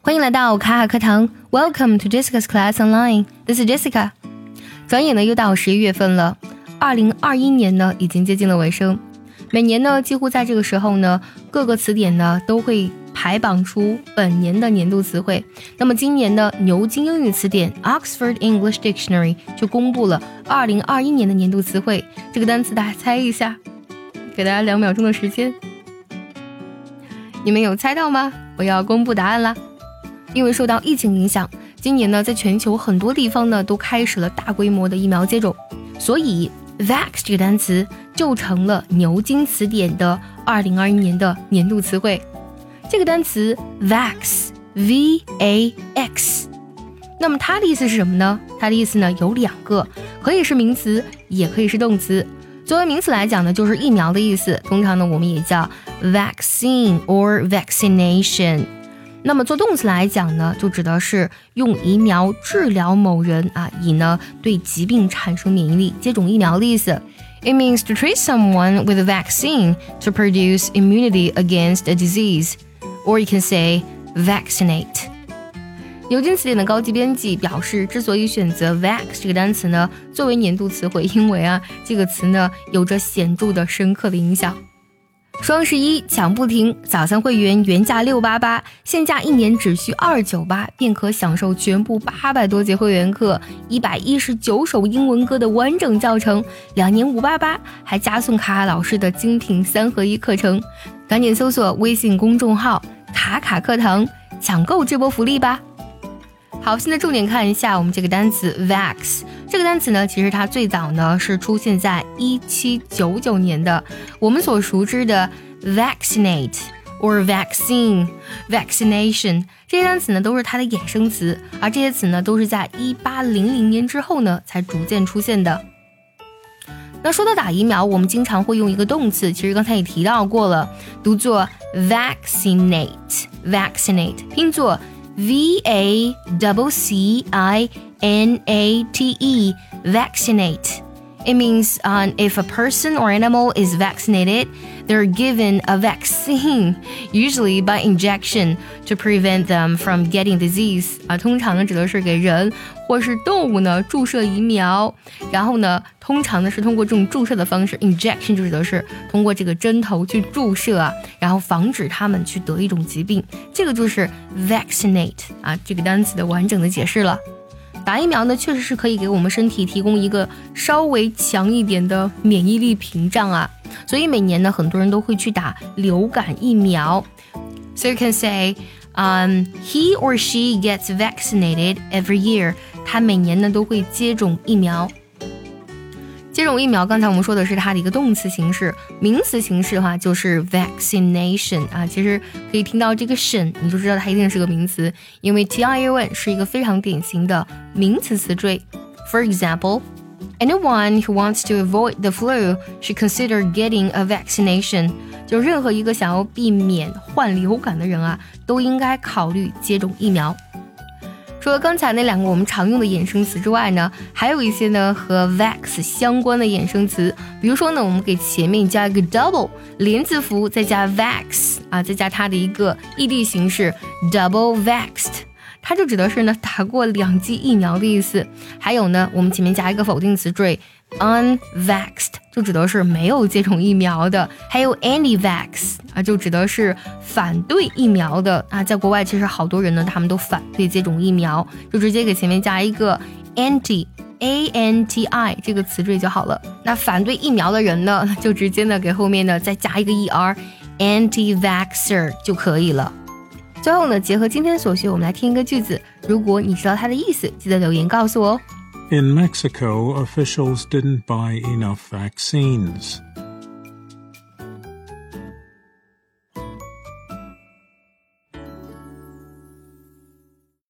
欢迎来到卡卡课堂，Welcome to Jessica's Class Online. This is Jessica. 转眼呢又到十一月份了，二零二一年呢已经接近了尾声。每年呢几乎在这个时候呢，各个词典呢都会排榜出本年的年度词汇。那么今年的牛津英语词典 Oxford English Dictionary 就公布了二零二一年的年度词汇。这个单词大家猜一下，给大家两秒钟的时间。你们有猜到吗？我要公布答案啦！因为受到疫情影响，今年呢，在全球很多地方呢都开始了大规模的疫苗接种，所以 vax 这个单词就成了牛津词典的二零二一年的年度词汇。这个单词 vax，v a x，那么它的意思是什么呢？它的意思呢有两个，可以是名词，也可以是动词。作为名词来讲呢，就是疫苗的意思，通常呢我们也叫 vaccine or vaccination。那么做动词来讲呢，就指的是用疫苗治疗某人啊，以呢对疾病产生免疫力，接种疫苗的意思。It means to treat someone with a vaccine to produce immunity against a disease, or you can say vaccinate. 牛津词典的高级编辑表示，之所以选择 vax 这个单词呢作为年度词汇，因为啊这个词呢有着显著的深刻的影响。双十一抢不停，早餐会员原价六八八，现价一年只需二九八，便可享受全部八百多节会员课，一百一十九首英文歌的完整教程，两年五八八，还加送卡卡老师的精品三合一课程。赶紧搜索微信公众号“卡卡课堂”，抢购这波福利吧！好，现在重点看一下我们这个单词 vax。这个单词呢，其实它最早呢是出现在一七九九年的。我们所熟知的 vaccinate or vaccine、vaccination 这些单词呢，都是它的衍生词，而这些词呢，都是在一八零零年之后呢才逐渐出现的。那说到打疫苗，我们经常会用一个动词，其实刚才也提到过了，读作 vaccinate，vaccinate 拼作。V A double C I N A T E, vaccinate. It means um, if a person or animal is vaccinated, they're given a vaccine, usually by injection, to prevent them from getting disease. 啊，通常呢指的是给人或是动物呢注射疫苗，然后呢，通常呢是通过这种注射的方式，injection 就指的是通过这个针头去注射啊，然后防止他们去得一种疾病，这个就是 vaccinate 啊这个单词的完整的解释了。 打疫苗呢，确实是可以给我们身体提供一个稍微强一点的免疫力屏障啊，所以每年呢，很多人都会去打流感疫苗。So you can say. Um, he or she gets vaccinated every year. 他每年呢都会接种疫苗。接种疫苗，刚才我们说的是它的一个动词形式，名词形式的话就是 vaccination 啊。其实可以听到这个 tion，，你就知道它一定是个名词，因为 t i o n 是一个非常典型的名词词缀。For example. Anyone who wants to avoid the flu should consider getting a vaccination. 就任何一个想要避免患流感的人啊，都应该考虑接种疫苗。除了刚才那两个我们常用的衍生词之外呢，还有一些呢和 vax 相关的衍生词。比如说呢，我们给前面加一个 double 连字符，再加 vax 啊，再加它的一个 ed 形式 double vaxed，它就指的是呢打过两剂疫苗的意思。还有呢，我们前面加一个否定词缀。Unvaxed 就指的是没有接种疫苗的，还有 anti-vax 啊，就指的是反对疫苗的啊。在国外，其实好多人呢，他们都反对接种疫苗，就直接给前面加一个 anti，a n t i 这个词缀就好了。那反对疫苗的人呢，就直接呢给后面呢再加一个 er，anti-vaxer 就可以了。最后呢，结合今天所学，我们来听一个句子。如果你知道它的意思，记得留言告诉我哦。In Mexico, officials didn't buy enough vaccines.